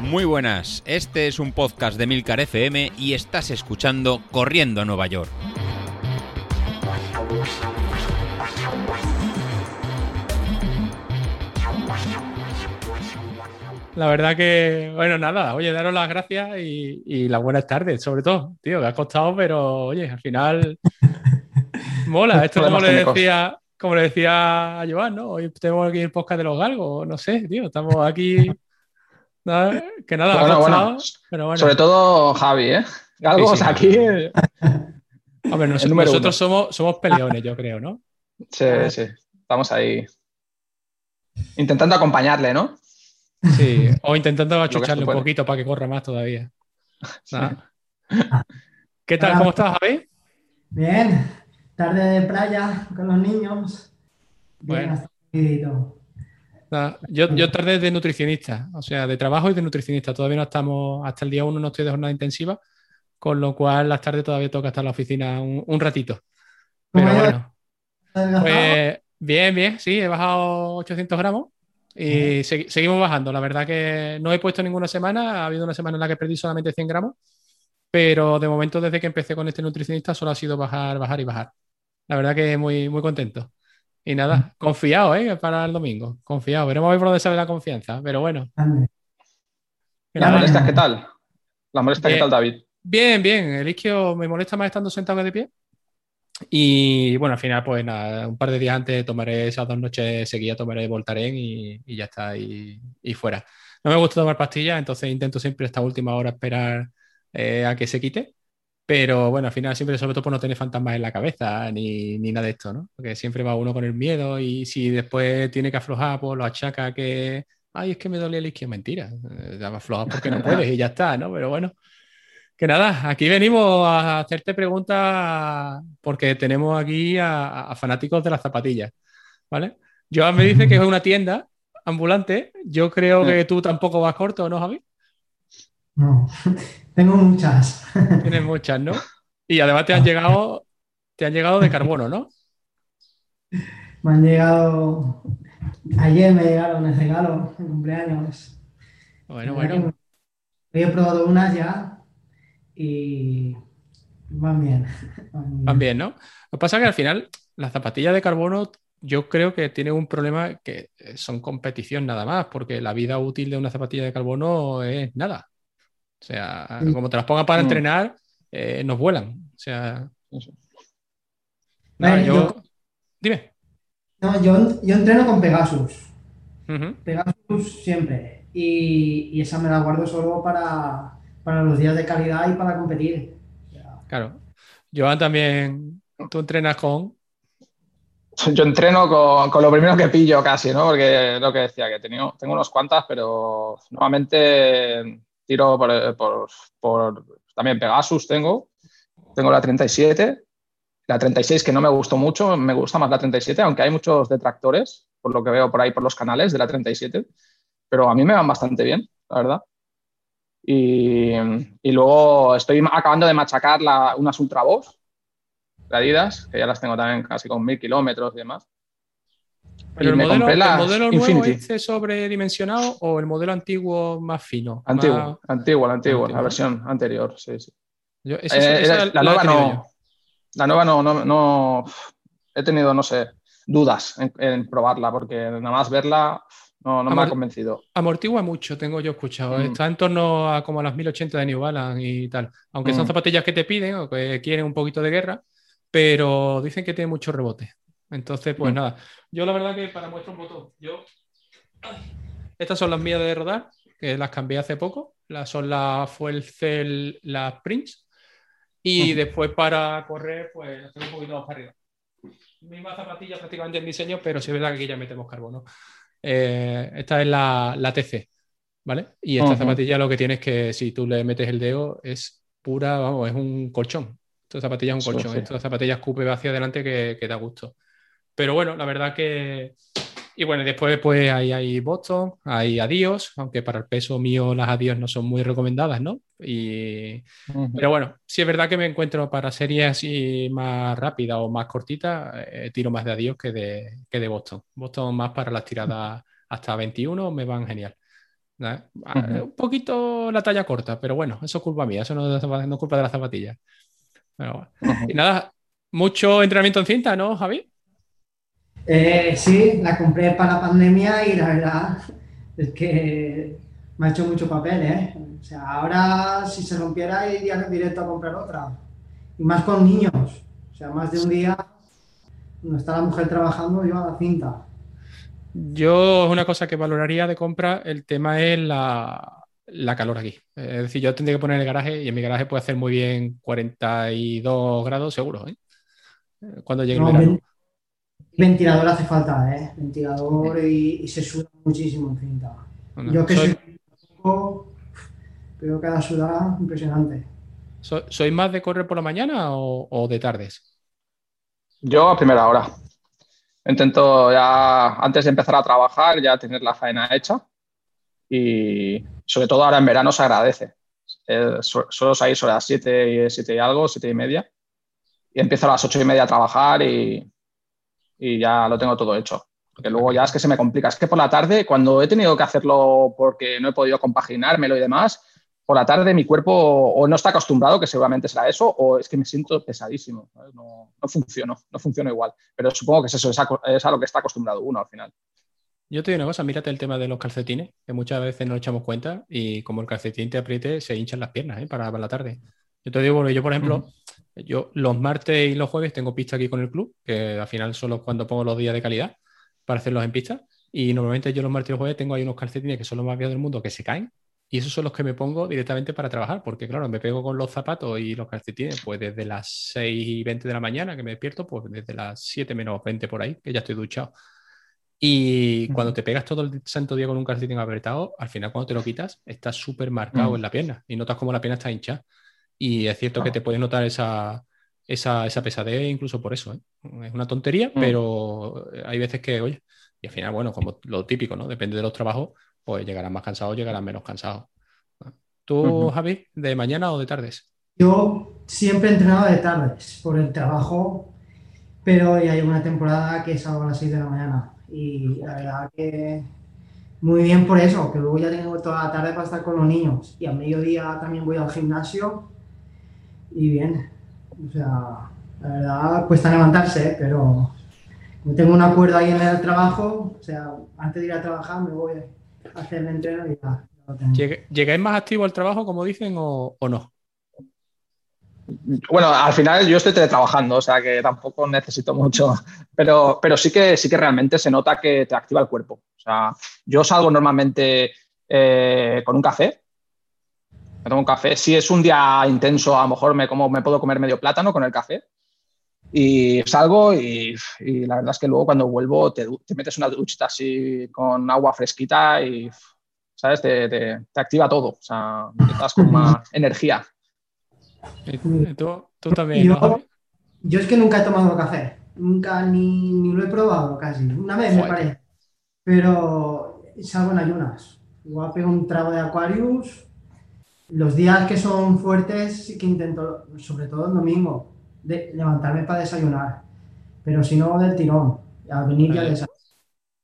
Muy buenas, este es un podcast de Milcar FM y estás escuchando Corriendo a Nueva York. La verdad que, bueno, nada, oye, daros las gracias y, las buenas tardes, sobre todo, tío, que ha costado, pero oye, al final mola. Esto como le decía, como le decía a Joan, ¿no? Hoy tenemos aquí el podcast de los galgos, no sé, tío, estamos aquí. que nada, ha costado, pero bueno. Sobre todo Javi, ¿eh? Galgos aquí. A ver, nosotros somos, somos peleones, yo creo, ¿no? Sí, sí, estamos ahí intentando acompañarle, ¿no? Sí, o intentando achucharle un poquito para que corra más todavía. ¿Qué tal? ¿Cómo estás, Javi? Bien, tarde de playa con los niños. Bien, bueno. yo, yo tarde de nutricionista, o sea, de trabajo y de nutricionista. Todavía no estamos, hasta el día uno no estoy de jornada intensiva, con lo cual las tardes todavía toca estar en la oficina un, ratito. Pero bueno. Pues bien, bien, sí, he bajado 800 gramos y seguimos bajando. La verdad que no he puesto ninguna semana. Ha habido una semana en la que perdí solamente 100 gramos. Pero de momento, desde que empecé con este nutricionista, solo ha sido bajar, bajar y bajar. La verdad que muy, muy contento. Y nada, confiado, ¿eh? Para el domingo. Confiado. Veremos a ver por dónde sale la confianza. Pero bueno. ¿La molesta qué tal? ¿La molesta qué tal, David? Bien, bien. El isquio me molesta más estando sentado que de pie. Y bueno, al final, pues nada, un par de días antes tomaré esas dos noches seguidas, tomaré Voltaren y, y ya está, y, y, fuera. No me gusta tomar pastillas, entonces intento siempre esta última hora esperar eh, a que se quite. Pero bueno, al final siempre, sobre todo, por no tener fantasmas en la cabeza ni, ni, nada de esto, ¿no? Porque siempre va uno con el miedo y si después tiene que aflojar, pues lo achaca que, ay, es que me dolía el izquierdo. Mentira, eh, aflojas porque no puedes y ya está, ¿no? Pero bueno. Que nada, aquí venimos a hacerte preguntas porque tenemos aquí a, fanáticos de las zapatillas, ¿vale? Joan me dice que es una tienda ambulante. Yo creo que tú tampoco vas corto, ¿no, Javi? No, tengo muchas. Tienes muchas, ¿no? Y además te han llegado, te han llegado de carbono, ¿no? Me han llegado. Ayer me llegaron el regalo de cumpleaños. Bueno, bueno. He probado unas ya y van bien. Van bien, ¿no? Lo que pasa es que al final las zapatillas de carbono yo creo que tiene un problema que son competición nada más, porque la vida útil de una zapatilla de carbono es nada. O sea, como te las pongan para entrenar, eh, nos vuelan. O sea. yo... Dime. No, yo, entreno con Pegasus. Pegasus siempre. Y, y, esa me la guardo solo para, para los días de calidad y para competir. Claro. Joan también, tú entrenas con... Yo entreno con, lo primero que pillo casi, ¿no? Porque lo que decía, que tengo, tengo unos cuantas, pero normalmente tiro por, por, también Pegasus tengo. Tengo la 37, la 36 que no me gustó mucho, me gusta más la 37, aunque hay muchos detractores, por lo que veo por ahí por los canales de la 37, pero a mí me van bastante bien, la verdad. Y, luego estoy acabando de machacar la, unas Ultra de Adidas, que ya las tengo también casi con mil kilómetros y demás. ¿Pero el, modelo, el modelo, nuevo es sobredimensionado o el modelo antiguo más fino? Antiguo, antiguo, antiguo, la versión anterior, sí, sí. Eh, la, nueva no, la nueva no, no, he tenido, no sé, dudas en, en probarla, porque nada más verla no, no me ha convencido. Amortigua mucho, tengo yo escuchado. Mm. Está en torno a como a las 1080 de New Balance y tal. Aunque son mm. zapatillas que te piden o que quieren un poquito de guerra, pero dicen que tiene mucho rebote. Entonces, pues mm. nada. Yo la verdad que para muestra un botón, yo... Estas son las mías de rodar, que las cambié hace poco. Las son las Fuel Cell, las Prince. Y después para correr, pues las tengo un poquito más para arriba. Misma zapatilla prácticamente en diseño, pero sí es verdad que aquí ya metemos carbono. Eh, esta es la, TC, ¿vale? Y esta zapatilla lo que tienes que, si tú le metes el dedo, es pura, vamos, es un colchón. Esta zapatilla es un colchón. Esta zapatilla escupe hacia adelante que, que da gusto. Pero bueno, la verdad que y bueno, después pues ahí hay Boston, hay Adios, aunque para el peso mío las Adios no son muy recomendadas, ¿no? Y... Pero bueno, sí es verdad que me encuentro para series así más rápidas o más cortitas, eh, tiro más de Adios que de, que de Boston. Boston más para las tiradas hasta 21 me van genial. Un poquito la talla corta, pero bueno, eso es culpa mía, eso no, es culpa de las zapatillas. Y nada, mucho entrenamiento en cinta, ¿no, Javi? Eh, sí, la compré para la pandemia y la verdad es que me ha hecho mucho papel, ¿eh? O sea, ahora si se rompiera iría directo a comprar otra. Y más con niños. O sea, más de un día, no está la mujer trabajando, yo a la cinta. Yo, una cosa que valoraría de compra, el tema es la, calor aquí. Es decir, yo tendría que poner el garaje y en mi garaje puede hacer muy bien 42 grados seguro, ¿eh? Cuando llegue el verano. Ventilador hace falta, ¿eh? Ventilador y, se suda muchísimo en cinta. yo que soy, poco, pero cada sudada impresionante. ¿Soy más de correr por la mañana o de tardes? Yo a primera hora. Intento ya, antes de empezar a trabajar, ya tener la faena hecha y sobre todo ahora en verano se agradece. Eh, solo salir sobre las 7 y, 7 y algo, 7 y media y empiezo a las 8 y media a trabajar y, y ya lo tengo todo hecho. Porque luego ya es que se me complica. Es que por la tarde, cuando he tenido que hacerlo porque no he podido compaginármelo y demás, por la tarde mi cuerpo o no está acostumbrado, que seguramente será eso, o es que me siento pesadísimo. No, no funciono, no funciona igual. Pero supongo que es eso, es a, lo que está acostumbrado uno al final. Yo te digo una cosa, mírate el tema de los calcetines, que muchas veces no echamos cuenta y como el calcetín te apriete, se hinchan las piernas ¿eh? para, la tarde. Yo te digo, yo por ejemplo, yo los martes y los jueves tengo pista aquí con el club, que al final solo cuando pongo los días de calidad para hacerlos en pista. Y normalmente yo los martes y los jueves tengo ahí unos calcetines que son los más viejos del mundo que se caen y esos son los que me pongo directamente para trabajar, porque claro, me pego con los zapatos y los calcetines, pues desde las 6 y 20 de la mañana que me despierto, pues desde las 7 menos 20 por ahí, que ya estoy duchado. Y cuando te pegas todo el santo día con un calcetín apretado, al final cuando te lo quitas, está súper marcado mm. en la pierna y notas como la pierna está hinchada. Y es cierto que te puede notar esa, esa, esa pesadez incluso por eso. ¿eh? Es una tontería, mm. pero hay veces que, oye, y al final, bueno, como lo típico, ¿no? Depende de los trabajos, pues llegarán más cansados, llegarán menos cansados. ¿Tú, Javi, de mañana o de tardes? Yo siempre he entrenado de tardes por el trabajo, pero hay una temporada que salgo a las 6 de la mañana. Y la verdad que muy bien por eso, que luego ya tengo toda la tarde para estar con los niños. Y a mediodía también voy al gimnasio. Y bien, o sea, la verdad cuesta levantarse, pero como tengo un acuerdo ahí en el trabajo, o sea, antes de ir a trabajar me voy hacer el entreno y ya. ¿Llegáis más activo al trabajo, como dicen, o, no? Bueno, al final yo estoy teletrabajando, o sea que tampoco necesito mucho, pero, pero sí, que, sí que realmente se nota que te activa el cuerpo. O sea, yo salgo normalmente eh, con un café, me tomo un café. Si es un día intenso, a lo mejor me, como, me puedo comer medio plátano con el café, y salgo y, la verdad es que luego cuando vuelvo te, metes una duchita así con agua fresquita y, ¿sabes? Te, te, activa todo, o sea, te das con más energía. ¿Tú, tú también, yo, es que nunca he tomado café, nunca ni, ni lo he probado casi, una vez me parece, pero salgo en ayunas. Igual pego un trago de Aquarius. Los días que son fuertes sí que intento, sobre todo el domingo, de levantarme para desayunar, pero si no, del tirón, a venir ya desayunar.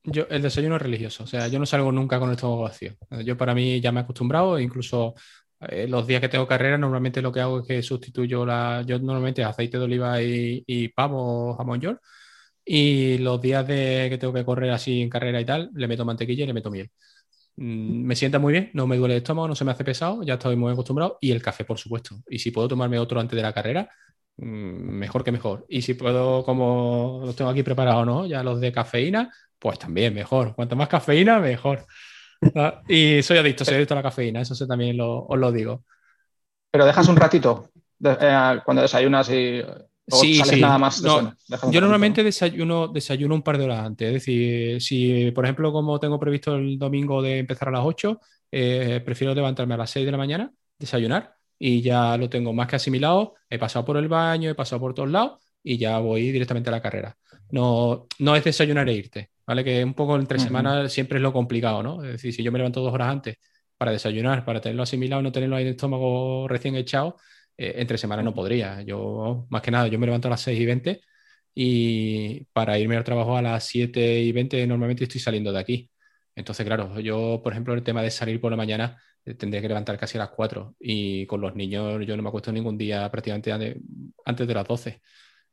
Yo, el desayuno es religioso, o sea, yo no salgo nunca con el estómago vacío. Yo para mí ya me he acostumbrado, incluso eh, los días que tengo carrera, normalmente lo que hago es que sustituyo la, yo normalmente aceite de oliva y, y pavo jamón york, y los días de que tengo que correr así en carrera y tal, le meto mantequilla y le meto miel. Mm, me sienta muy bien, no me duele el estómago, no se me hace pesado, ya estoy muy acostumbrado, y el café, por supuesto. Y si puedo tomarme otro antes de la carrera, Mm, mejor que mejor. Y si puedo, como los tengo aquí preparados, ¿no? Ya los de cafeína, pues también mejor. Cuanto más cafeína, mejor. Ah, y soy adicto, soy adicto a la cafeína, eso también os lo digo. Pero dejas un ratito eh, cuando desayunas y sí, sí. nada más. yo normalmente desayuno, desayuno un par de horas antes. Es decir, si por ejemplo, como tengo previsto el domingo de empezar a las 8, eh, prefiero levantarme a las 6 de la mañana, desayunar y ya lo tengo más que asimilado. He pasado por el baño, he pasado por todos lados y ya voy directamente a la carrera. No, no es desayunar e irte, ¿vale? Que un poco entre semanas siempre es lo complicado, ¿no? Es decir, si yo me levanto dos horas antes para desayunar, para tenerlo asimilado no tenerlo ahí en el estómago recién echado, eh, entre semanas no podría. Yo, más que nada, yo me levanto a las 6 y 20 y para irme al trabajo a las 7 y 20 normalmente estoy saliendo de aquí. Entonces, claro, yo, por ejemplo, el tema de salir por la mañana, eh, tendría que levantar casi a las 4 y con los niños yo no me acuesto ningún día prácticamente antes de las 12.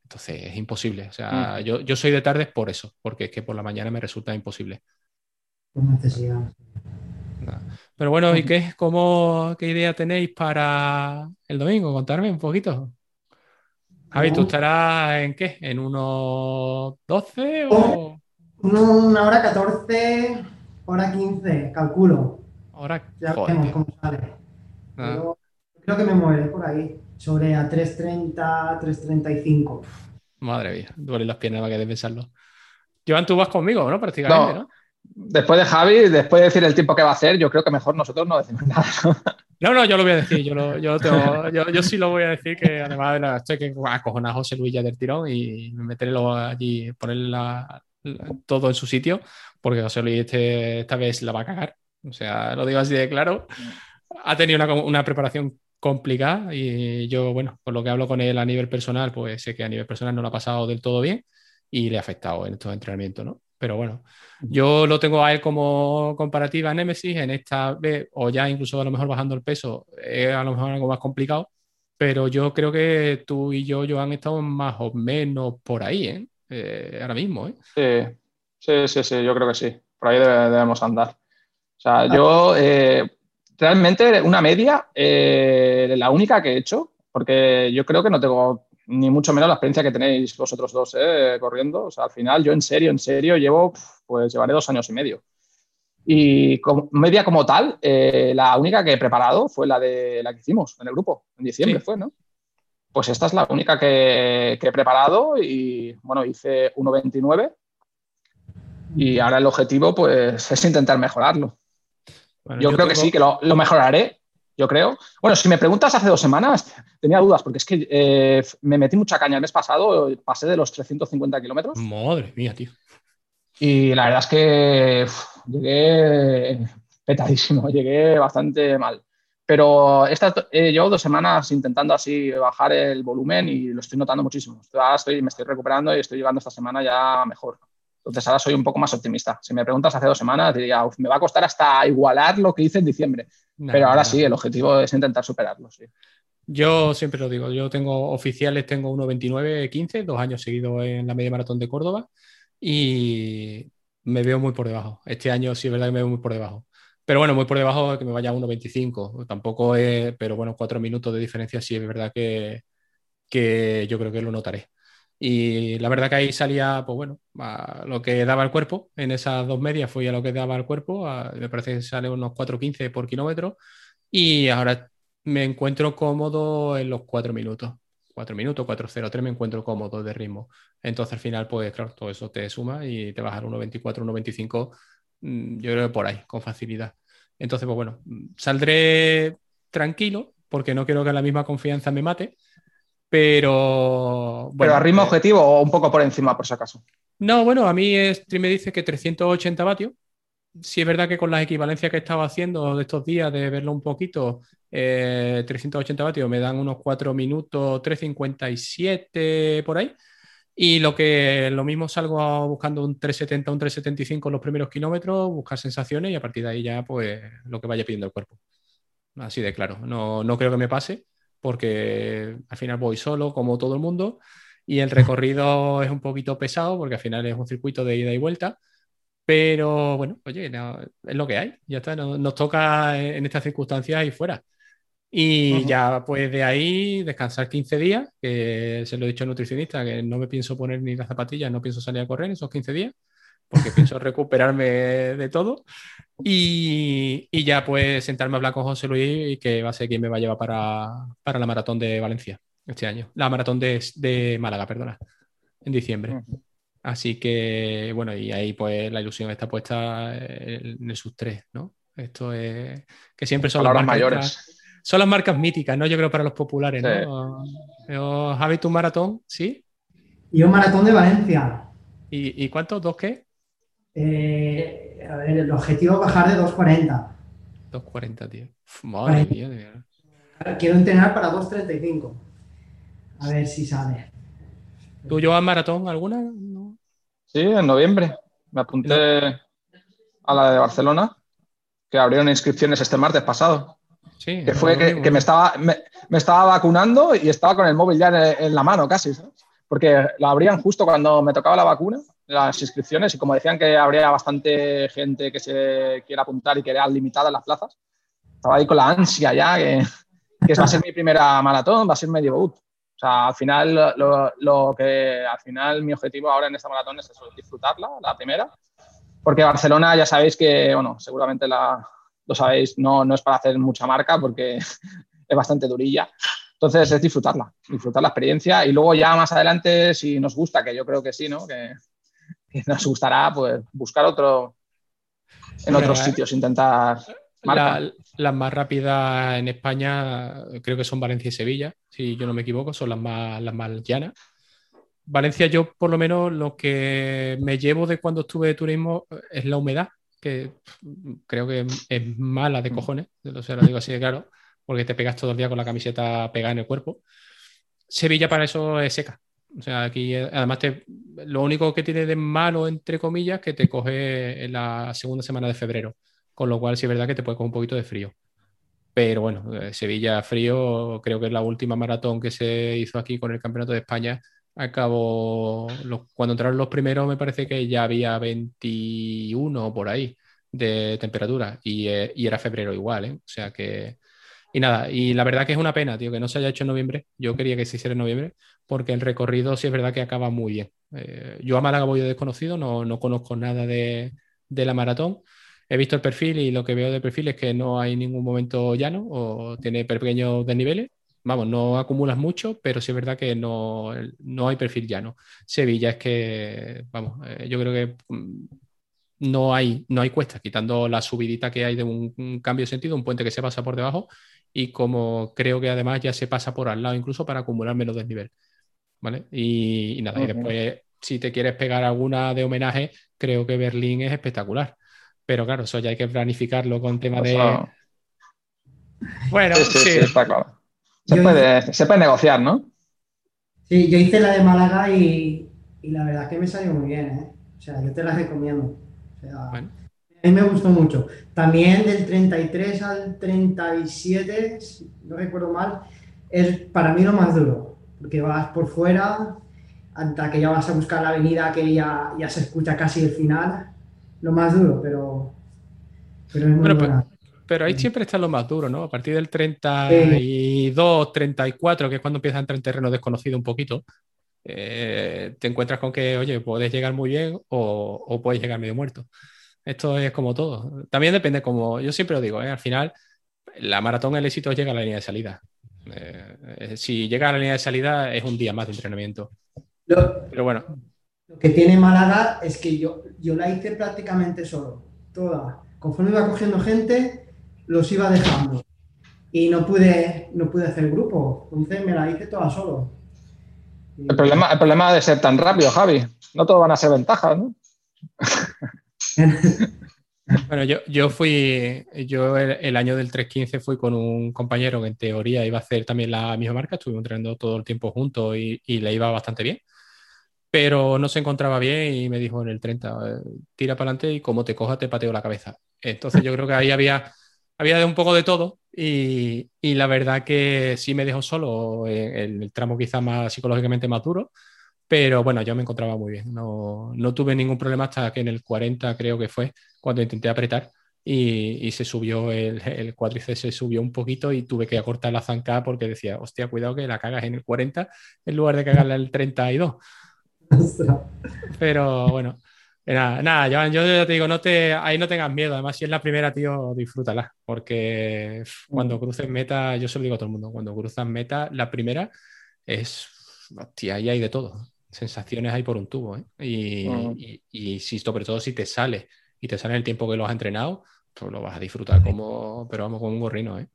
Entonces es imposible. O sea, mm. yo, yo, soy de tardes por eso, porque es que por la mañana me resulta imposible. necesidad. Pero bueno, ¿y qué? ¿Cómo, ¿Qué idea tenéis para el domingo? Contarme un poquito. Javi, ¿tú estarás en qué? ¿En unos 12 o...? Una hora 14, hora 15, calculo. Ahora, ya veremos cómo sale. Ah. creo que me moveré por ahí, sobre a 3.30, 3.35. Madre mía, duele las piernas para que de pensarlo. Joan, tú vas conmigo, ¿no? Prácticamente, ¿no? Después de Javi, después de decir el tiempo que va a hacer, yo creo que mejor nosotros no decimos nada. No, no, yo lo voy a decir, yo, yo, sí lo voy a decir que además estoy que acojonar a José Luis ya del tirón y meterlo allí, ponerle todo en su sitio, porque José Luis este, esta vez la va a cagar. O sea, lo digo así de claro. Ha tenido una, una preparación complicada y yo, bueno, por lo que hablo con él a nivel personal, pues sé que a nivel personal no lo ha pasado del todo bien y le ha afectado en estos entrenamientos, ¿no? Pero bueno, yo lo tengo a él como comparativa Nemesis, en esta vez, o ya incluso a lo mejor bajando el peso, es a lo mejor algo más complicado, pero yo creo que tú y yo, han estado más o menos por ahí, ¿eh? eh ahora mismo, ¿eh? Sí, sí, sí, yo creo que sí, por ahí debemos andar. O sea, yo eh, realmente una media, eh, la única que he hecho, porque yo creo que no tengo ni mucho menos la experiencia que tenéis vosotros dos eh, corriendo. O sea, al final yo en serio, en serio, llevo, pues llevaré dos años y medio. Y media como tal, eh, la única que he preparado fue la de la que hicimos en el grupo, en diciembre fue, ¿no? Pues esta es la única que, he preparado y, bueno, hice 1.29 y ahora el objetivo, pues, es intentar mejorarlo. yo, creo que sí, que lo, lo mejoraré, yo creo. Bueno, si me preguntas hace dos semanas, tenía dudas, porque es que eh, me metí mucha caña el mes pasado, pasé de los 350 kilómetros. Madre mía, tío. Y la verdad es que llegué petadísimo, llegué bastante mal. Pero esta, eh, llevo dos semanas intentando así bajar el volumen y lo estoy notando muchísimo. Estoy, me estoy recuperando y estoy llegando esta semana ya mejor. Entonces ahora soy un poco más optimista. Si me preguntas hace dos semanas, diría, me va a costar hasta igualar lo que hice en diciembre. Pero ahora sí, el objetivo es intentar superarlo, sí. Yo siempre lo digo, yo tengo oficiales, tengo 1.29.15, dos años seguidos en la media maratón de Córdoba y me veo muy por debajo. Este año sí es verdad que me veo muy por debajo. Pero bueno, muy por debajo de que me vaya a 1.25. Tampoco es, pero bueno, cuatro minutos de diferencia sí es verdad que, que yo creo que lo notaré. Y la verdad que ahí salía, pues bueno, a lo que daba el cuerpo. En esas dos medias fui a lo que daba el cuerpo. me parece que sale unos 4.15 por kilómetro. Y ahora me encuentro cómodo en los 4 minutos. 4 minutos, 4.03 me encuentro cómodo de ritmo. Entonces al final, pues claro, todo eso te suma y te baja al 1.24, 1.25, mm, yo creo que por ahí, con facilidad. Entonces, pues bueno, saldré tranquilo porque no quiero que la misma confianza me mate pero. Bueno, ¿Pero a ritmo eh, objetivo o un poco por encima, por si acaso? No, bueno, a mí Stream me dice que 380 vatios. Si es verdad que con las equivalencias que he estado haciendo de estos días, de verlo un poquito, 380 eh, vatios me dan unos 4 minutos, 357 por ahí. Y lo que lo mismo salgo buscando un 370, un 375 en los primeros kilómetros, buscar sensaciones y a partir de ahí ya, pues lo que vaya pidiendo el cuerpo. Así de claro. No, no creo que me pase porque al final voy solo, como todo el mundo, y el recorrido es un poquito pesado, porque al final es un circuito de ida y vuelta. Pero bueno, oye, es lo que hay, ya está, nos, toca en estas circunstancias y fuera. Y ya pues de ahí descansar 15 días, que se lo he dicho al nutricionista, que no me pienso poner ni las zapatillas, no pienso salir a correr esos 15 días, porque pienso recuperarme de todo. Y, ya pues sentarme a hablar con José Luis y que va a ser quien me va a llevar para, la maratón de Valencia este año. La maratón de, Málaga, perdona, en diciembre. Así que, bueno, y ahí pues la ilusión está puesta en el sub 3, ¿no? Esto es que siempre son las marcas mayores. son las marcas míticas, ¿no? Yo creo para los populares, ¿no? Javi, tu maratón, ¿sí? Y un maratón de Valencia. ¿Y, y cuántos? ¿Dos qué? Eh, a ver, el objetivo es bajar de 2.40. 2.40, tío. madre mía, Quiero entrenar para 2.35. A ver si sale. ¿Tú llevas maratón alguna? Sí, en noviembre. Me apunté a la de Barcelona, que abrieron inscripciones este martes pasado. Sí, que fue que, me, estaba, me, estaba vacunando y estaba con el móvil ya en, la mano casi, porque la abrían justo cuando me tocaba la vacuna, las inscripciones, y como decían que habría bastante gente que se quiera apuntar y que era limitada en las plazas, estaba ahí con la ansia ya, que, que va a ser mi primera maratón, va a ser medio boot. O sea, al final, lo, lo, que al final mi objetivo ahora en esta maratón es eso, disfrutarla, la primera, porque Barcelona ya sabéis que, bueno, seguramente la, lo sabéis, no, no es para hacer mucha marca porque es bastante durilla. Entonces es disfrutarla, disfrutar la experiencia y luego ya más adelante, si nos gusta, que yo creo que sí, ¿no? Que, nos gustará, pues buscar otro en otros sitios, intentar la, las más rápidas en España creo que son Valencia y Sevilla, si yo no me equivoco, son las más, las más llanas. Valencia, yo por lo menos lo que me llevo de cuando estuve de turismo es la humedad, que creo que es mala de cojones, o sea, lo digo así de claro, porque te pegas todo el día con la camiseta pegada en el cuerpo. Sevilla para eso es seca. O sea, aquí además te, lo único que tiene de malo, entre comillas, que te coge en la segunda semana de febrero con lo cual sí es verdad que te puede coger un poquito de frío. Pero bueno, eh, Sevilla frío, creo que es la última maratón que se hizo aquí con el Campeonato de España. Acabó, cuando entraron los primeros me parece que ya había 21 por ahí de temperatura y, eh, y era febrero igual, ¿eh? O sea que... Y nada, y la verdad que es una pena, tío, que no se haya hecho en noviembre. Yo quería que se hiciera en noviembre, porque el recorrido sí es verdad que acaba muy bien. yo a Málaga voy de desconocido, no, no conozco nada de, de la maratón he visto el perfil y lo que veo de perfil es que no hay ningún momento llano o tiene pequeños desniveles. Vamos, no acumulas mucho, pero sí es verdad que no, no hay perfil llano. Sevilla es que, vamos, eh, yo creo que mm, no hay, no hay cuesta, quitando la subidita que hay de un, cambio de sentido, un puente que se pasa por debajo y como creo que además ya se pasa por al lado incluso para acumular menos desnivel. ¿Vale? Y, nada, y después si te quieres pegar alguna de homenaje, creo que Berlín es espectacular. Pero claro, eso ya hay que planificarlo con tema de. Bueno, sí, está claro. Se puede, negociar, ¿no? Sí, yo hice la de Málaga y, la verdad es que me salió muy bien, ¿eh? O sea, yo te la recomiendo. O sea, A mí me gustó mucho. También del 33 al 37, no recuerdo mal, es para mí lo más duro. Porque vas por fuera, hasta que ya vas a buscar la avenida que ya, ya se escucha casi el final lo más duro, pero, pero es muy bueno, pero, ahí siempre está lo más duro, ¿no? A partir del 32, 34, que es cuando empieza a entrar en terreno desconocido un poquito, eh, te encuentras con que, oye, puedes llegar muy bien o, puedes llegar medio muerto. Esto es como todo. También depende, como yo siempre lo digo, ¿eh? al final, la maratón, el éxito llega a la línea de salida. Eh, si llega a la línea de salida, es un día más de entrenamiento. Pero bueno, lo que tiene Málaga es que yo, yo la hice prácticamente solo, toda. Conforme iba cogiendo gente, los iba dejando. Y no pude, no pude hacer grupo, entonces me la hice toda solo. El problema, el problema de ser tan rápido, Javi. No todo van a ser ventajas, ¿no? bueno, yo, yo fui, yo el, año del 315 fui con un compañero que en teoría iba a hacer también la misma marca, estuvimos entrenando todo el tiempo juntos y, y le iba bastante bien pero no se encontraba bien y me dijo en el 30, eh, tira para adelante y como te coja te pateo la cabeza. Entonces yo creo que ahí había, había de un poco de todo y, y la verdad que sí me dejó solo en, el tramo quizá más psicológicamente más duro, pero bueno, yo me encontraba muy bien, no, no tuve ningún problema hasta que en el 40 creo que fue cuando intenté apretar. Y, y, se subió el, el cuádriceps se subió un poquito y tuve que acortar la zancada porque decía, hostia, cuidado que la cagas en el 40 en lugar de cagarla en el 32. Pero bueno, nada, nada yo, yo, te digo, no te, ahí no tengas miedo. Además, si es la primera, tío, disfrútala. Porque cuando mm. cruces meta, yo se lo digo a todo el mundo, cuando cruzas meta, la primera es, hostia, ahí hay de todo. Sensaciones hay por un tubo. ¿eh? Y, y, y, si, sobre todo si te sale y te sale el tiempo que lo has entrenado, pues lo vas a disfrutar como, pero vamos, con un gorrino. ¿eh?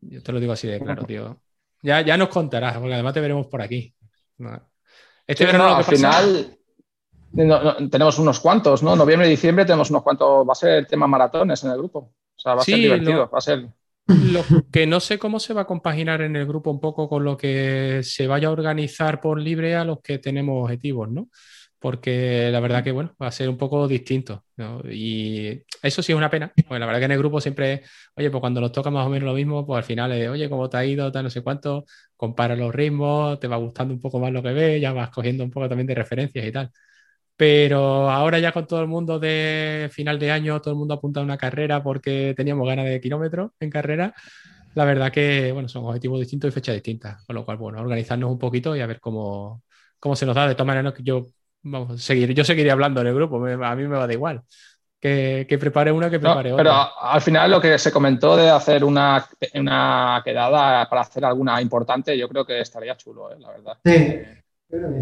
Yo te lo digo así de claro, tío. Ya, ya nos contarás, porque además te veremos por aquí. Este verano al final tenemos unos cuantos, ¿no? Noviembre y diciembre tenemos unos cuantos. Va a ser tema maratones en el grupo. O sea, va a ser divertido. va a ser. Lo que no sé cómo se va a compaginar en el grupo un poco con lo que se vaya a organizar por libre a los que tenemos objetivos, ¿no? porque la verdad que, bueno, va a ser un poco distinto. Y eso sí es una pena, pues la verdad que en el grupo siempre, oye, pues cuando nos toca más o menos lo mismo, pues al final es, oye, ¿cómo te ha ido? Tal, no sé cuánto, compara los ritmos, te va gustando un poco más lo que ves, ya vas cogiendo un poco también de referencias y tal. Pero ahora ya con todo el mundo de final de año, todo el mundo apunta a una carrera porque teníamos ganas de kilómetros en carrera. La verdad que, bueno, son objetivos distintos y fechas distintas. Con lo cual, bueno, organizarnos un poquito y a ver cómo, cómo se nos da. De todas maneras, yo, vamos, seguir, yo seguiría hablando en el grupo, a mí me va de igual. Que, que, prepare una, que prepare otra. Pero al final lo que se comentó de hacer una, una quedada para hacer alguna importante, yo creo que estaría chulo, ¿eh? la verdad. Sí.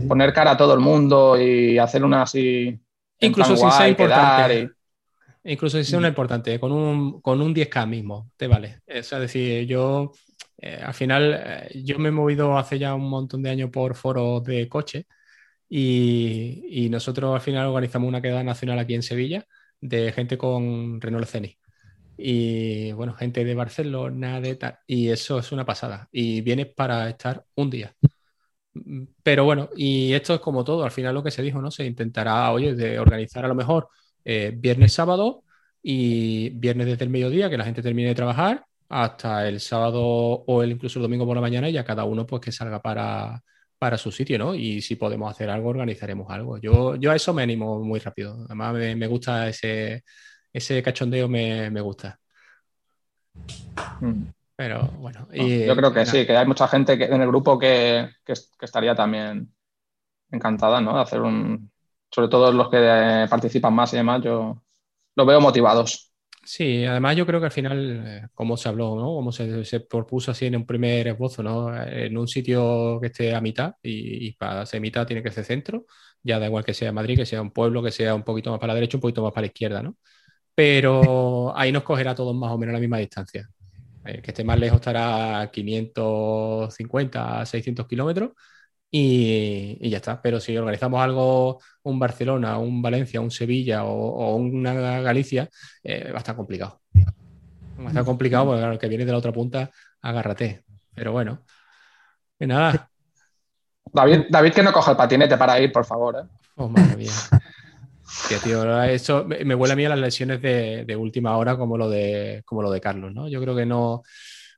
Poner cara a todo el mundo y hacer una así. Incluso sin ser importante. Incluso si sea una importante, con un, con un 10K mismo, te vale. Es decir, yo eh, al final, eh, yo me he movido hace ya un montón de años por foros de coche y, y, nosotros al final organizamos una quedada nacional aquí en Sevilla de gente con Renault Ceni. Y bueno, gente de Barcelona, de tal. Y eso es una pasada. Y vienes para estar un día. Pero bueno, y esto es como todo, al final lo que se dijo, ¿no? Se intentará, oye, de organizar a lo mejor eh, viernes, sábado y viernes desde el mediodía, que la gente termine de trabajar, hasta el sábado o el, incluso el domingo por la mañana y ya cada uno pues que salga para, para su sitio, ¿no? Y si podemos hacer algo, organizaremos algo. Yo, yo a eso me animo muy rápido. Además me, gusta ese, ese cachondeo, me, me gusta. Mm. Pero bueno. yo creo que sí, que hay mucha gente en el grupo que, estaría también encantada, ¿no? De hacer un. Sobre todo los que participan más y demás, yo los veo motivados. Sí, además yo creo que al final, eh, como se habló, ¿no? Como se, propuso así en un primer esbozo, ¿no? En un sitio que esté a mitad y, para ser mitad tiene que ser centro, ya da igual que sea Madrid, que sea un pueblo, que sea un poquito más para la derecha, un poquito más para la izquierda, ¿no? Pero ahí nos cogerá todos más o menos a la misma distancia. Eh, que esté más lejos estará a 550, 600 kilómetros y, ya está. Pero si organizamos algo, un Barcelona, un Valencia, un Sevilla o, una Galicia, eh, va a estar complicado. Va a estar complicado porque el que viene de la otra punta, agárrate. Pero bueno, nada. David, David, que no coja el patinete para ir, por favor. ¿eh? Oh, madre mía. tío, eso me, huele a mí a las lesiones de, última hora como lo de, como lo de Carlos, ¿no? Yo creo que no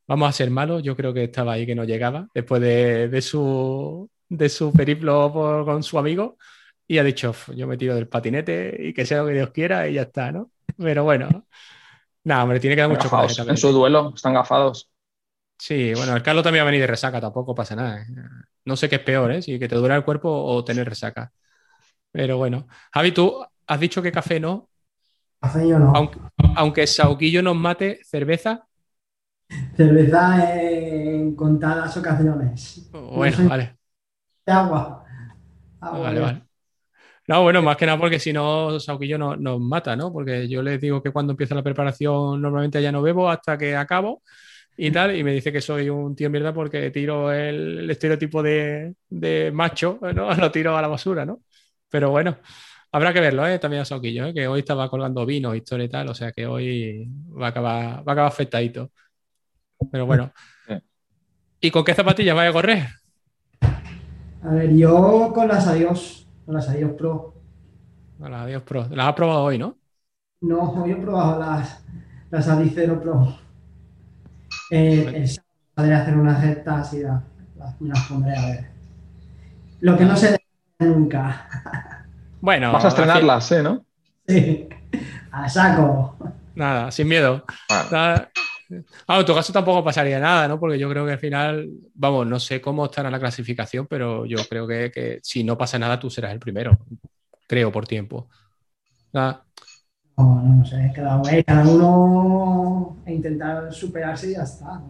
vamos a ser malos, yo creo que estaba ahí que no llegaba después de, su, de su periplo con su amigo y ha dicho, yo me tiro del patinete y que sea lo que Dios quiera y ya está, ¿no? Pero bueno, nada, me tiene que dar mucho coraje En su duelo, están gafados. Sí, bueno, el Carlos también va a venir de resaca, tampoco pasa nada. ¿eh? No sé qué es peor, ¿eh? Si que te dura el cuerpo o tener resaca. Pero bueno, Javi, tú has dicho que café no. Café yo no. Aunque, aunque Sauquillo nos mate, cerveza. Cerveza en contadas ocasiones. Bueno, vale. agua. vale, vale. No, bueno, más que nada porque si no, Sauquillo no, nos mata, ¿no? Porque yo les digo que cuando empieza la preparación normalmente ya no bebo hasta que acabo y tal, y me dice que soy un tío en verdad porque tiro el, estereotipo de, de, macho, ¿no? Lo tiro a la basura, ¿no? Pero bueno, habrá que verlo, ¿eh? También a Soquillo, ¿eh? que hoy estaba colgando vino, historia y tal, o sea que hoy va a acabar, va a acabar afectadito. Pero bueno. ¿Y con qué zapatillas vaya a correr? A ver, yo con las Adiós, con las Adiós Pro. Con las Adiós Pro. ¿Las has probado hoy, no? No, hoy he probado las, las Adicero Pro. Eh, podré hacer unas rectas y las, las pondré a ver. Lo que no sé nunca. Bueno. Vas a estrenarlas, sí, ¿no? Sí. A saco. Nada, sin miedo. Ah, en tu caso tampoco pasaría nada, ¿no? Porque yo creo que al final, vamos, no sé cómo estará la clasificación, pero yo creo que, si no pasa nada, tú serás el primero. Creo, por tiempo. No, no, sé, cada, cada uno a intentar superarse y ya está.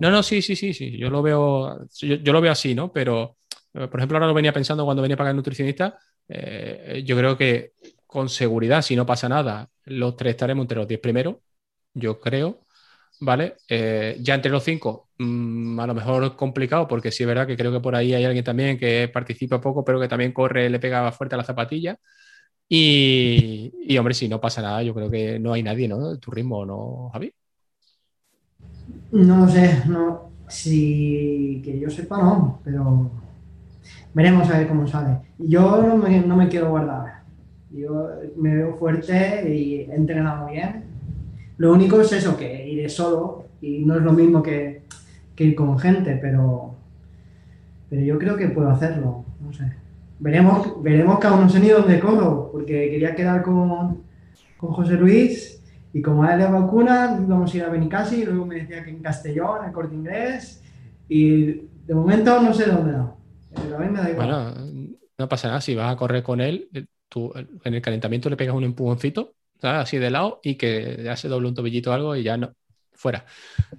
No, no, sí, sí, sí, sí. Yo lo veo, yo lo veo así, ¿no? Pero eh, por ejemplo, ahora lo venía pensando cuando venía para el nutricionista. Eh, yo creo que con seguridad, si no pasa nada, los tres estaremos entre los diez primeros, yo creo. ¿Vale? Eh, ya entre los cinco, mm, a lo mejor complicado, porque sí es verdad que creo que por ahí hay alguien también que participa poco, pero que también corre, le pega fuerte a la zapatilla. Y, y, hombre, si no pasa nada, yo creo que no hay nadie, ¿no? Tu ritmo, ¿no, Javi? No lo sé, no. Si que yo sepa, no, pero veremos a ver cómo sale. Yo no me, no me quiero guardar. Yo me veo fuerte y he entrenado bien. Lo único es eso, que iré solo y no es lo mismo que, que ir con gente, pero, pero yo creo que puedo hacerlo. No sé. Veremos, veremos cada uno sé ni dónde corro, porque quería quedar con, con José Luis y como a él le vacuna, vamos a ir a Benicasi y luego me decía que en Castellón, en Corte Inglés y de momento no sé dónde no. Pero a mí me da igual. Bueno, no pasa nada, si vas a correr con él, eh, tú en el calentamiento le pegas un empujoncito, así de lado y que ya se doble un tobillito o algo y ya no, fuera.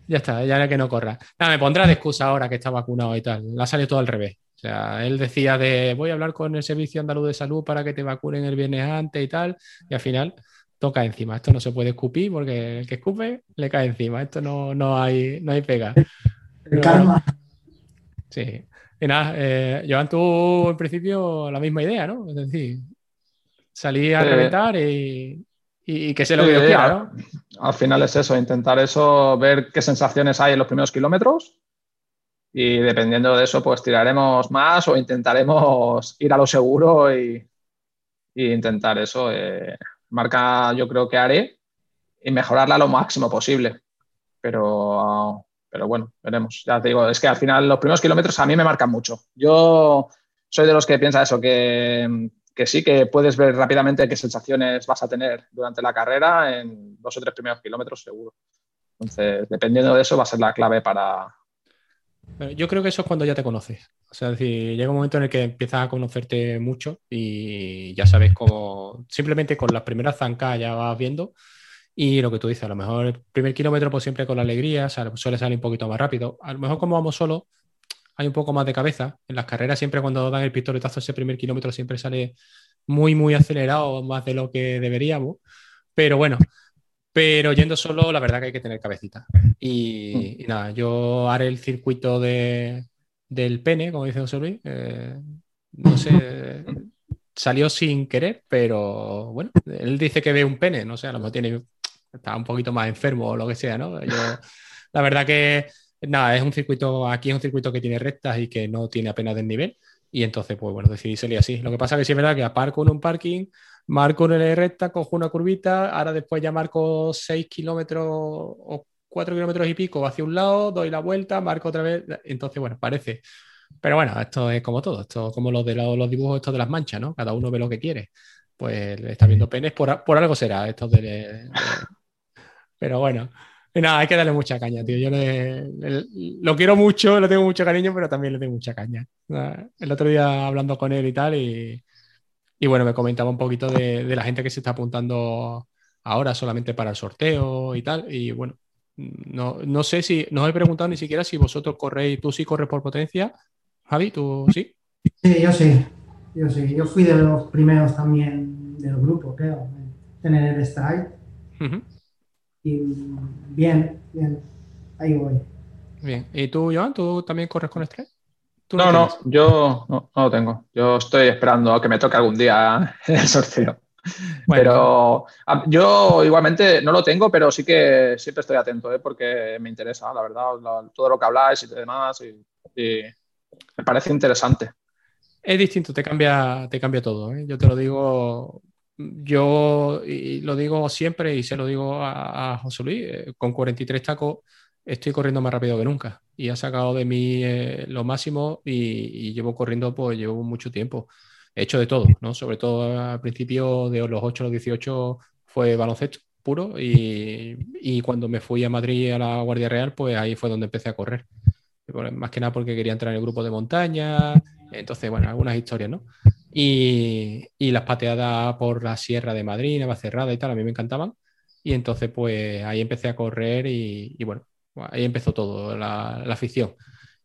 Ya está, ya era que no corra. Nada, me pondrá de excusa ahora que está vacunado y tal. La salido todo al revés. O sea, él decía de voy a hablar con el Servicio Andaluz de Salud para que te vacunen el viernes antes y tal, y al final toca encima. Esto no se puede escupir porque el que escupe le cae encima. Esto no, no, hay, no hay pega. El karma. Sí. Y nada, eh, Joan, tú en principio la misma idea, ¿no? Es decir, salir a reventar y, y, que sea lo que yo quiera, ¿no? Al final es eso, intentar eso, ver qué sensaciones hay en los primeros kilómetros y dependiendo de eso, pues tiraremos más o intentaremos ir a lo seguro y, intentar eso. Eh, marca yo creo que haré y mejorarla lo máximo posible. Pero, pero bueno, veremos. Ya te digo, es que al final los primeros kilómetros a mí me marcan mucho. Yo soy de los que piensa eso, que, que sí que puedes ver rápidamente qué sensaciones vas a tener durante la carrera en dos o tres primeros kilómetros seguro. Entonces, dependiendo de eso, va a ser la clave para, yo creo que eso es cuando ya te conoces. O sea, es decir, llega un momento en el que empiezas a conocerte mucho y ya sabes cómo. Simplemente con las primeras zancas ya vas viendo. Y lo que tú dices, a lo mejor el primer kilómetro, pues siempre con la alegría, suele salir un poquito más rápido. A lo mejor, como vamos solo, hay un poco más de cabeza. En las carreras, siempre cuando dan el pistoletazo, ese primer kilómetro siempre sale muy, muy acelerado, más de lo que deberíamos. Pero bueno, pero yendo solo, la verdad que hay que tener cabecita. Y, mm. nada, yo haré el circuito de, del pene, como dice José Luis. Eh, no sé, salió sin querer, pero bueno, él dice que ve un pene, no sé, a lo mejor tiene, está un poquito más enfermo o lo que sea, ¿no? Yo, la verdad que, nada, es un circuito, aquí es un circuito que tiene rectas y que no tiene apenas desnivel. Y entonces, pues bueno, decidí salir así. Lo que pasa que sí es verdad que aparco en un parking marco el recta, cojo una curvita, ahora después ya marco 6 kilómetros o 4 kilómetros y pico hacia un lado, doy la vuelta, marco otra vez, entonces bueno, parece. Pero bueno, esto es como todo, esto como los de los, dibujos estos de las manchas, ¿no? Cada uno ve lo que quiere. Pues está viendo penes, por, algo será esto de, Pero bueno, nada, hay que darle mucha caña, tío. Yo lo quiero mucho, lo tengo mucho cariño, pero también le tengo mucha caña. El otro día hablando con él y tal, y, y bueno, me comentaba un poquito de, la gente que se está apuntando ahora solamente para el sorteo y tal. Y bueno, no, no sé si, no os he preguntado ni siquiera si vosotros corréis, tú sí corres por potencia. Javi, ¿tú sí? Sí, yo sí. Yo sí. Yo fui de los primeros también del grupo, creo, tener el strike. Y bien, bien. Ahí voy. Bien. ¿Y tú, Joan, tú también corres con strike? No, no, yo no, lo tengo. Yo estoy esperando a que me toque algún día el sorteo. Pero yo igualmente no lo tengo, pero sí que siempre estoy atento, ¿eh? porque me interesa, la verdad, todo lo que habláis y demás, y, me parece interesante. Es distinto, te cambia, te cambia todo. ¿eh? Yo te lo digo, yo lo digo siempre y se lo digo a, José Luis, eh, con 43 tacos estoy corriendo más rápido que nunca y ha sacado de mí eh, lo máximo y, llevo corriendo, pues llevo mucho tiempo. He hecho de todo, ¿no? Sobre todo al principio de los 8 a los 18 fue baloncesto puro y, y, cuando me fui a Madrid a la Guardia Real, pues ahí fue donde empecé a correr. Más que nada porque quería entrar en el grupo de montaña, entonces, bueno, algunas historias, ¿no? Y, y las pateadas por la Sierra de Madrid, cerrada y tal, a mí me encantaban. Y entonces, pues ahí empecé a correr y, bueno, ahí empezó todo, la, afición.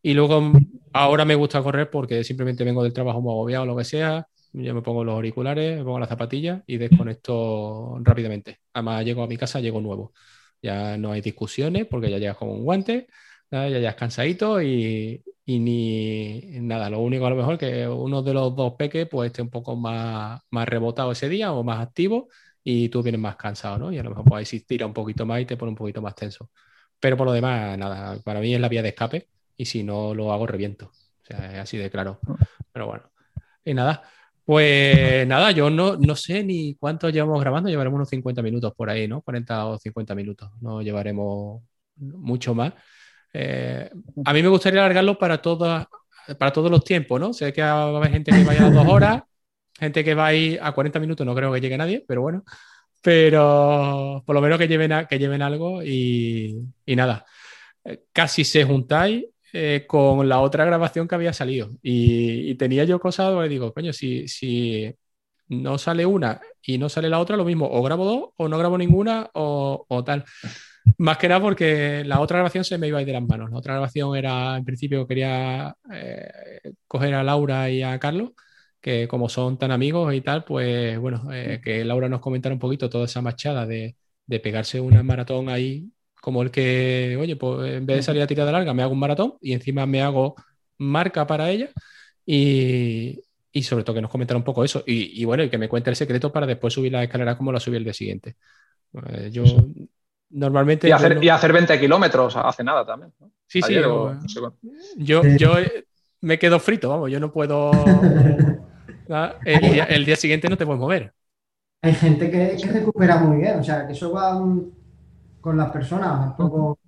Y luego ahora me gusta correr porque simplemente vengo del trabajo muy agobiado lo que sea, yo me pongo los auriculares, me pongo las zapatillas y desconecto rápidamente. Además llego a mi casa, llego nuevo. Ya no hay discusiones porque ya llegas con un guante, ya llegas cansadito y, ni nada. Lo único a lo mejor que uno de los dos peques pues esté un poco más, más rebotado ese día o más activo y tú vienes más cansado, ¿no? Y a lo mejor pues ahí tira un poquito más y te pone un poquito más tenso. Pero por lo demás, nada, para mí es la vía de escape y si no lo hago, reviento. O sea, es así de claro. Pero bueno. Y nada. Pues nada, yo no, no sé ni cuánto llevamos grabando, llevaremos unos 50 minutos por ahí, ¿no? 40 o 50 minutos, no llevaremos mucho más. Eh, a mí me gustaría alargarlo para, todas, para todos los tiempos, ¿no? Sé que va a haber gente que vaya a dos horas, gente que va a a 40 minutos, no creo que llegue nadie, pero bueno, pero por lo menos que lleven, que lleven algo y, nada, eh, casi se juntáis eh, con la otra grabación que había salido. Y, tenía yo cosas y digo, coño, si, si no sale una y no sale la otra, lo mismo, o grabo dos o no grabo ninguna o, tal. Más que nada porque la otra grabación se me iba a ir de las manos. La otra grabación era, en principio, quería eh, coger a Laura y a Carlos, que como son tan amigos y tal, pues bueno, eh, que Laura nos comentara un poquito toda esa machada de, de pegarse una maratón ahí como el que, oye, pues en vez de salir a tirada larga, me hago un maratón y encima me hago marca para ella. Y, y sobre todo que nos comentara un poco eso. Y, bueno, y que me cuente el secreto para después subir la escalera como la subí el día siguiente. Eh, yo normalmente. Y hacer, y hacer 20 kilómetros hace nada también. Sí, sí. yo, yo, me quedo frito, vamos, yo no puedo. el, día, siguiente no te puedes mover. Hay gente que, que recupera muy bien, o sea, que eso va con las personas, un poco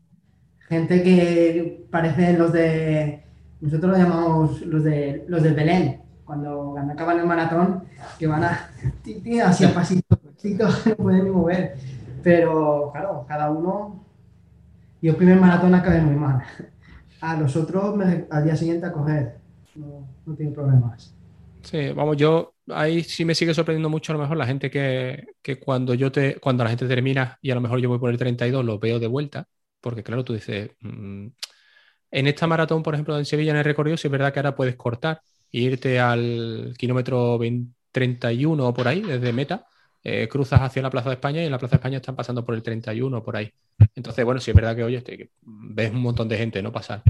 gente que parecen los de, nosotros lo llamamos los de los de Belén, cuando, acaban el maratón, que van a, así a pasito, pasito, no pueden ni mover. Pero claro, cada uno, yo el primer maratón acabé muy mal. A los otros al día siguiente a coger, no, no tiene problemas. Sí, vamos, yo ahí sí me sigue sorprendiendo mucho a lo mejor la gente que, que, cuando yo te, cuando la gente termina y a lo mejor yo voy por el 32, lo veo de vuelta, porque claro, tú dices, mm, en esta maratón, por ejemplo, en Sevilla en el recorrido, sí es verdad que ahora puedes cortar e irte al kilómetro 31 o por ahí, desde meta, eh, cruzas hacia la Plaza de España y en la Plaza de España están pasando por el 31 por ahí. Entonces, bueno, sí es verdad que, oye, este, ves un montón de gente no pasar.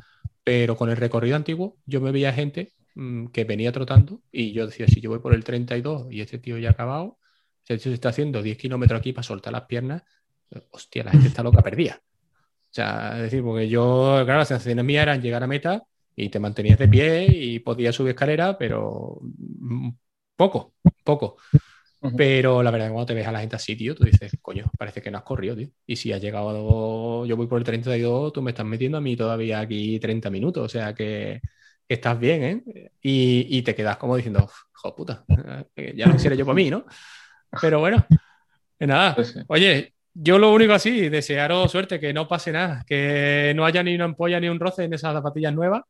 Pero con el recorrido antiguo, yo me veía gente Mm, que venía trotando y yo decía, si yo voy por el 32 y este tío ya ha acabado, este tío se está haciendo 10 kilómetros aquí para soltar las piernas, hostia, la gente está loca perdida. O sea, es decir, porque yo, claro, las sensaciones mías eran llegar a meta y te mantenías de pie y podías subir escalera, pero mm, poco, Pero la verdad, cuando te ves a la gente así, tío, tú dices, coño, parece que no has corrido, tío. Y si has llegado, yo voy por el 32, tú me estás metiendo a mí todavía aquí 30 minutos. O sea que, estás bien, ¿eh? Y, te quedas como diciendo, jo puta, eh, ya no quisiera yo para mí, ¿no? Pero bueno, nada. Pues Oye, yo lo único así, desearos suerte, que no pase nada, que no haya ni una ampolla ni un roce en esas zapatillas nuevas.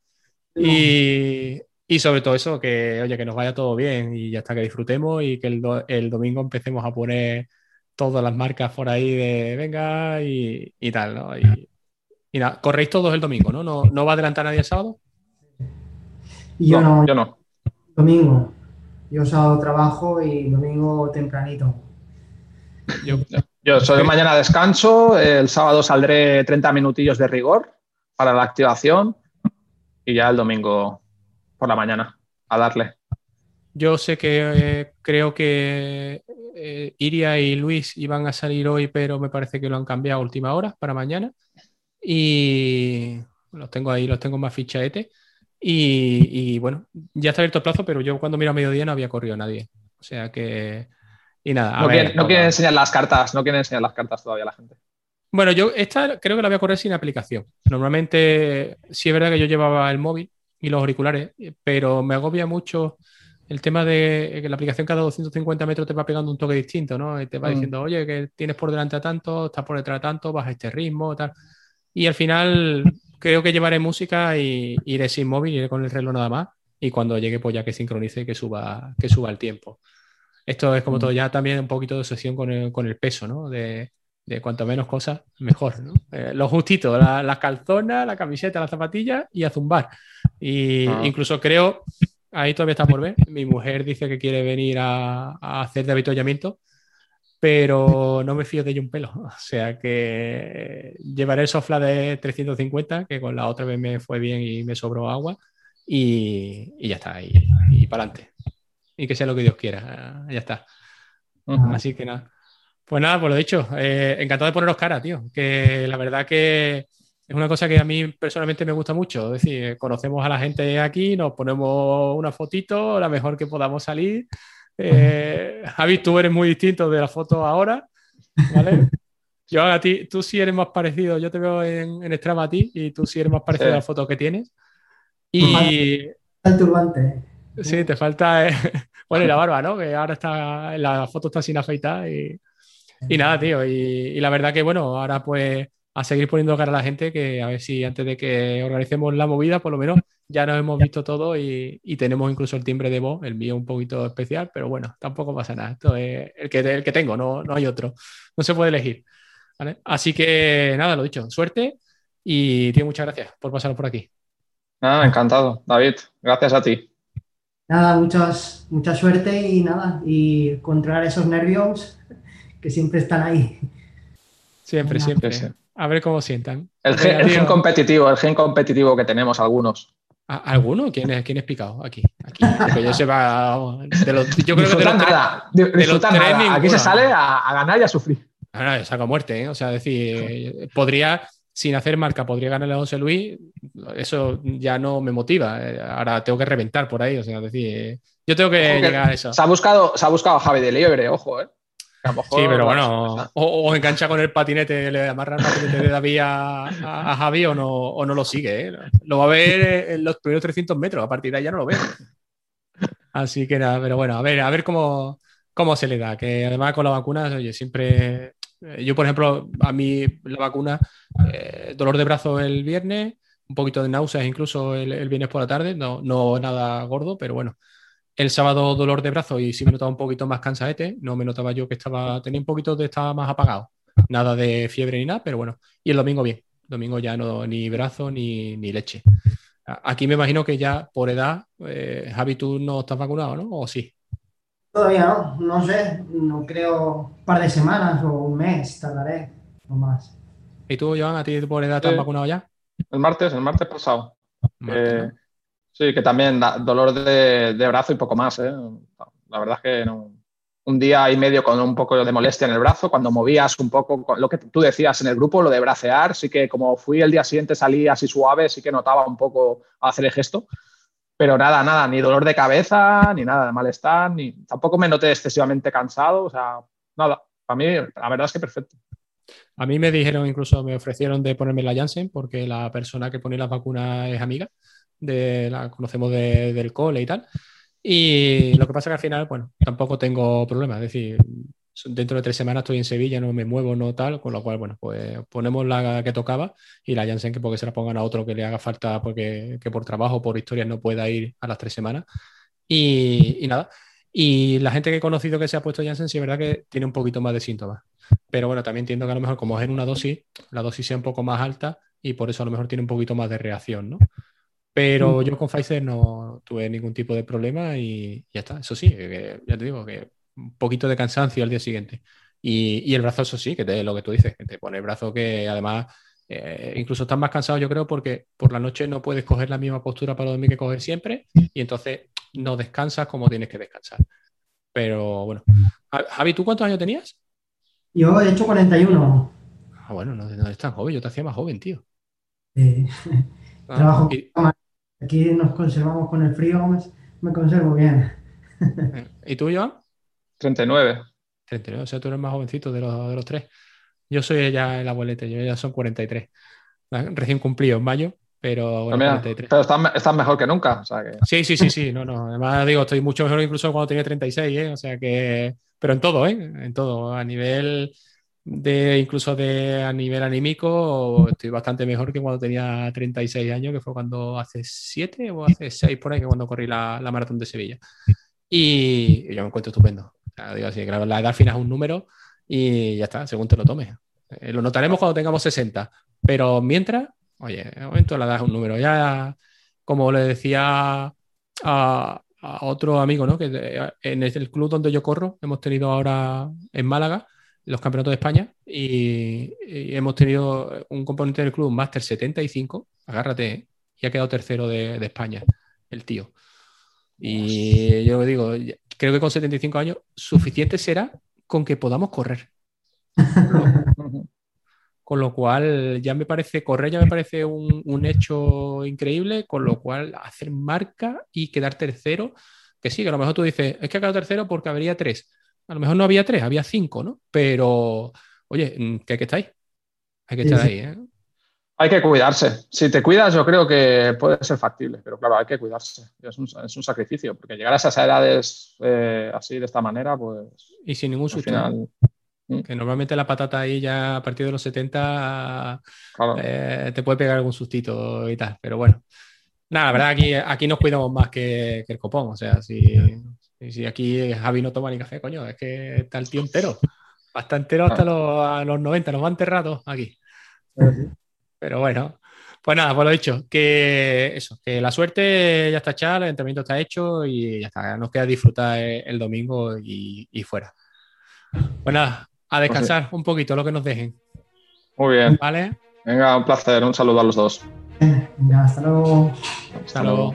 Y, sobre todo eso, que oye, que nos vaya todo bien y ya está, que disfrutemos y que el, domingo empecemos a poner todas las marcas por ahí de venga y, tal, ¿no? Y, nada, corréis todos el domingo, ¿no? ¿no? ¿No va a adelantar nadie el sábado? yo no, yo no. Domingo. Yo sábado trabajo y domingo tempranito. Yo, soy mañana descanso, el sábado saldré 30 minutillos de rigor para la activación y ya el domingo por la mañana a darle. Yo sé que eh, creo que eh, Iria y Luis iban a salir hoy, pero me parece que lo han cambiado a última hora para mañana. Y los tengo ahí, los tengo más fichaete. Y, bueno, ya está abierto el plazo, pero yo cuando miro a mediodía no había corrido nadie. O sea que. Y nada. no, quieren, enseñar las cartas, no quieren enseñar las cartas todavía la gente. Bueno, yo esta creo que la voy a correr sin aplicación. Normalmente sí es verdad que yo llevaba el móvil y los auriculares, pero me agobia mucho el tema de que la aplicación cada 250 metros te va pegando un toque distinto, ¿no? Y te va mm. diciendo, oye, que tienes por delante a tanto, estás por detrás a tanto, vas a este ritmo, tal. Y al final creo que llevaré música y iré sin móvil, iré con el reloj nada más. Y cuando llegue, pues ya que sincronice y que suba, que suba el tiempo. Esto es como todo, ya también un poquito de obsesión con el, con el peso, ¿no? De, de cuanto menos cosas, mejor, ¿no? Eh, lo justito, las la calzonas, la camiseta, las zapatillas y a zumbar. Y ah. incluso creo, ahí todavía está por ver, mi mujer dice que quiere venir a, a hacer de avituallamiento pero no me fío de ella un pelo. O sea que llevaré el sofla de 350, que con la otra vez me fue bien y me sobró agua, y, y ya está, y, y para adelante. Y que sea lo que Dios quiera, ya está. Así que nada. Pues nada, por lo dicho, eh, encantado de poneros cara, tío. Que la verdad que es una cosa que a mí personalmente me gusta mucho. Es decir, conocemos a la gente aquí, nos ponemos una fotito, la mejor que podamos salir. Eh, Javi, tú eres muy distinto de la foto ahora, ¿vale? Yo a ti, tú sí eres más parecido, yo te veo en, en Strava a ti y tú sí eres más parecido a la foto que tienes. Y... El turbante. Sí, te falta... Eh, bueno, y la barba, ¿no? Que ahora está, la foto está sin afeitar y, y nada, tío. Y, y, la verdad que, bueno, ahora pues a seguir poniendo cara a la gente que a ver si antes de que organicemos la movida, por lo menos ya nos hemos visto todo y, y tenemos incluso el timbre de voz, el mío un poquito especial, pero bueno, tampoco pasa nada. Esto es el que, el que tengo, no, no hay otro. No se puede elegir. Así que nada, lo dicho, suerte y tío, muchas gracias por pasar por aquí. Nada, encantado, David. Gracias a ti. Nada, muchas, mucha suerte y nada, y controlar esos nervios que siempre están ahí. Siempre, siempre. A ver cómo sientan. El gen, competitivo, el gen competitivo que tenemos algunos. ¿Alguno? ¿Quién es, quién es picado? Aquí. aquí. Que yo sepa. De los, yo creo que de nada. nada. Aquí se sale a, a, ganar y a sufrir. Ahora, saco muerte, ¿eh? O sea, decir, podría, sin hacer marca, podría ganarle a José Luis. Eso ya no me motiva. Ahora tengo que reventar por ahí. O sea, decir, yo tengo que llegar a eso. Se ha buscado, se ha buscado a Javi de Liebre, ojo, ¿eh? Sí, pero bueno, o, engancha con el patinete, le amarra el patinete de David a, Javi o no, o no lo sigue. ¿eh? Lo va a ver en los primeros 300 metros, a partir de ahí ya no lo ve. Así que nada, pero bueno, a ver, a ver cómo, cómo se le da. Que además con la vacuna, oye, siempre. Eh, yo, por ejemplo, a mí la vacuna, eh, dolor de brazo el viernes, un poquito de náuseas incluso el, el viernes por la tarde, no, no nada gordo, pero bueno, el sábado dolor de brazo y sí me notaba un poquito más cansadete. No me notaba yo que estaba, tenía un poquito de, estaba más apagado. Nada de fiebre ni nada, pero bueno. Y el domingo bien. domingo ya no, ni brazo ni, ni leche. Aquí me imagino que ya por edad, eh, Javi, tú no estás vacunado, ¿no? ¿O sí? Todavía no, no sé, no creo un par de semanas o un mes tardaré o más. ¿Y tú, Joan, a ti por edad estás vacunado ya? El martes, el martes pasado. Eh, Sí, que también da dolor de, brazo y poco más. ¿eh? La verdad es que no. un día y medio con un poco de molestia en el brazo, cuando movías un poco, lo que tú decías en el grupo, lo de bracear, sí que como fui el día siguiente, salí así suave, sí que notaba un poco hacer el gesto. Pero nada, nada, ni dolor de cabeza, ni nada de malestar, ni tampoco me noté excesivamente cansado, o sea, nada. Para mí, la verdad es que perfecto. A mí me dijeron, incluso me ofrecieron de ponerme la Janssen porque la persona que pone las vacunas es amiga de la conocemos del cole y tal. Y lo que pasa que al final, bueno, tampoco tengo problemas. Es decir, dentro de tres semanas estoy en Sevilla, no me muevo, no tal, con lo cual, bueno, pues ponemos la que tocaba y la Janssen que porque se la pongan a otro que le haga falta porque que por trabajo, por historia no pueda ir a las tres semanas. Y, y, nada. Y la gente que he conocido que se ha puesto Janssen, sí es verdad que tiene un poquito más de síntomas. Pero bueno, también entiendo que a lo mejor como es en una dosis, la dosis sea un poco más alta y por eso a lo mejor tiene un poquito más de reacción, ¿no? Pero yo con Pfizer no tuve ningún tipo de problema y ya está. Eso sí, ya te digo que un poquito de cansancio al día siguiente. Y, y el brazo, eso sí, que te, lo que tú dices, que te pone el brazo que además eh, incluso estás más cansado, yo creo, porque por la noche no puedes coger la misma postura para dormir que coger siempre y entonces no descansas como tienes que descansar. Pero bueno. Javi, ¿tú cuántos años tenías? Yo he hecho 41. Ah, bueno, no, no eres tan joven, yo te hacía más joven, tío. Eh, trabajo Aquí nos conservamos con el frío, me, conservo bien. ¿Y tú, Joan? 39. 39, o sea, tú eres más jovencito de los, de los tres. Yo soy ya el abuelete, yo ya son 43. Recién cumplido en mayo, pero bueno, 43. Pero estás, mejor que nunca. Sí, sí, sí, sí. No, no. Además, digo, estoy mucho mejor incluso cuando tenía 36, ¿eh? O sea que. Pero en todo, ¿eh? En todo. A nivel de incluso de a nivel anímico estoy bastante mejor que cuando tenía 36 años, que fue cuando hace 7 o hace 6 por ahí, que cuando corrí la, la maratón de Sevilla. Y, yo me encuentro estupendo. digo así, claro, la edad final es un número y ya está, según te lo tomes. Eh, lo notaremos cuando tengamos 60, pero mientras, oye, de momento la edad es un número. Ya, como le decía a, a otro amigo, ¿no? Que en el club donde yo corro, hemos tenido ahora en Málaga, los campeonatos de España y, hemos tenido un componente del club, un Máster 75, agárrate, ¿eh? y ha quedado tercero de, España, el tío. Y yo digo, creo que con 75 años suficiente será con que podamos correr. con lo cual ya me parece, correr ya me parece un, hecho increíble, con lo cual hacer marca y quedar tercero, que sí, que a lo mejor tú dices, es que ha quedado tercero porque habría tres. A lo mejor no había tres, había cinco, ¿no? Pero, oye, mm, que hay que estar ahí. Hay que estar ahí, ¿eh? Hay que cuidarse. Si te cuidas, yo creo que puede ser factible, pero claro, hay que cuidarse. Es un, es un sacrificio, porque llegar a esas edades eh, así, de esta manera, pues. Y sin ningún susto. ¿Mm? Que normalmente la patata ahí ya a partir de los 70 eh, te puede pegar algún sustito y tal, pero bueno. Nada, la verdad, aquí, aquí nos cuidamos más que, el copón. O sea, si, si, aquí Javi no toma ni café, coño, es que está el tío entero. Hasta entero hasta los, los 90, nos va enterrado aquí. Pero bueno, pues nada, pues lo dicho, que eso, que la suerte ya está echada, el entrenamiento está hecho y ya está, nos queda disfrutar el, domingo y, fuera. Pues nada, a descansar un poquito lo que nos dejen. Muy bien. ¿Vale? Venga, un placer, un saludo a los dos. Venga, hasta luego. Hasta, luego.